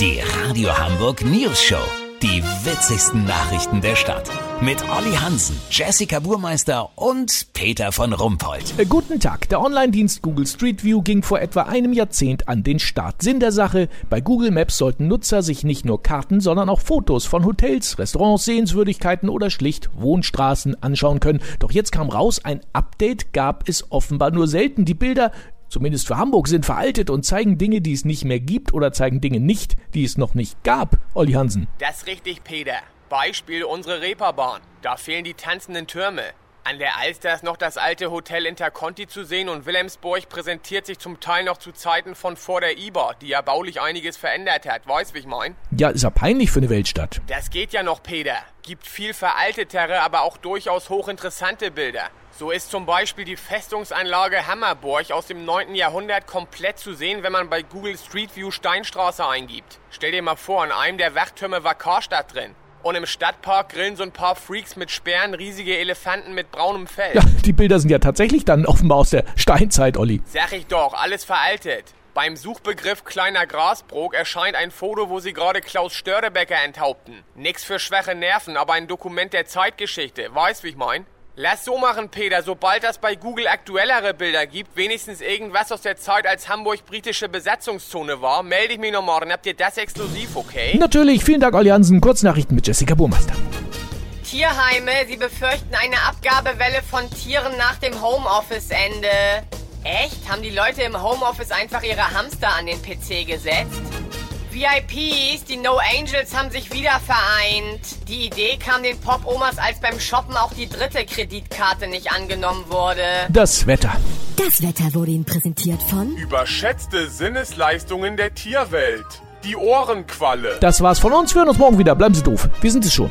Die Radio Hamburg News Show. Die witzigsten Nachrichten der Stadt. Mit Olli Hansen, Jessica Burmeister und Peter von Rumpold. Äh, Guten Tag. Der Online-Dienst Google Street View ging vor etwa einem Jahrzehnt an den Start. Sinn der Sache, bei Google Maps sollten Nutzer sich nicht nur Karten, sondern auch Fotos von Hotels, Restaurants, Sehenswürdigkeiten oder schlicht Wohnstraßen anschauen können. Doch jetzt kam raus, ein Update gab es offenbar nur selten. Die Bilder zumindest für Hamburg, sind veraltet und zeigen Dinge, die es nicht mehr gibt oder zeigen Dinge nicht, die es noch nicht gab. Olli Hansen. Das ist richtig, Peter. Beispiel unsere Reeperbahn. Da fehlen die tanzenden Türme. An der Alster ist noch das alte Hotel Interconti zu sehen und Wilhelmsburg präsentiert sich zum Teil noch zu Zeiten von vor der IBA, die ja baulich einiges verändert hat. Weißt, wie ich mein? Ja, ist ja peinlich für eine Weltstadt. Das geht ja noch, Peter. Gibt viel veraltetere, aber auch durchaus hochinteressante Bilder. So ist zum Beispiel die Festungsanlage Hammerburg aus dem 9. Jahrhundert komplett zu sehen, wenn man bei Google Street View Steinstraße eingibt. Stell dir mal vor, in einem der Wachtürme war Karstadt drin. Und im Stadtpark grillen so ein paar Freaks mit Sperren riesige Elefanten mit braunem Fell. Ja, die Bilder sind ja tatsächlich dann offenbar aus der Steinzeit, Olli. Sag ich doch, alles veraltet. Beim Suchbegriff kleiner Grasbrook erscheint ein Foto, wo sie gerade Klaus Störtebecker enthaupten. Nix für schwache Nerven, aber ein Dokument der Zeitgeschichte. Weißt, wie ich mein? Lass so machen, Peter. Sobald das bei Google aktuellere Bilder gibt, wenigstens irgendwas aus der Zeit, als Hamburg britische Besatzungszone war, melde ich mich noch morgen. Habt ihr das exklusiv, okay? Natürlich, vielen Dank, Olli Hansen. Kurznachrichten mit Jessica Burmeister. Tierheime, sie befürchten eine Abgabewelle von Tieren nach dem Homeoffice-Ende. Echt? Haben die Leute im Homeoffice einfach ihre Hamster an den PC gesetzt? VIPs, die No Angels haben sich wieder vereint. Die Idee kam den Pop-Omas, als beim Shoppen auch die dritte Kreditkarte nicht angenommen wurde. Das Wetter. Das Wetter wurde Ihnen präsentiert von Überschätzte Sinnesleistungen der Tierwelt. Die Ohrenqualle. Das war's von uns. Wir hören uns morgen wieder. Bleiben Sie doof. Wir sind es schon.